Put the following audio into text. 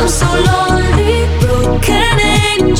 I'm so lonely, broken angel.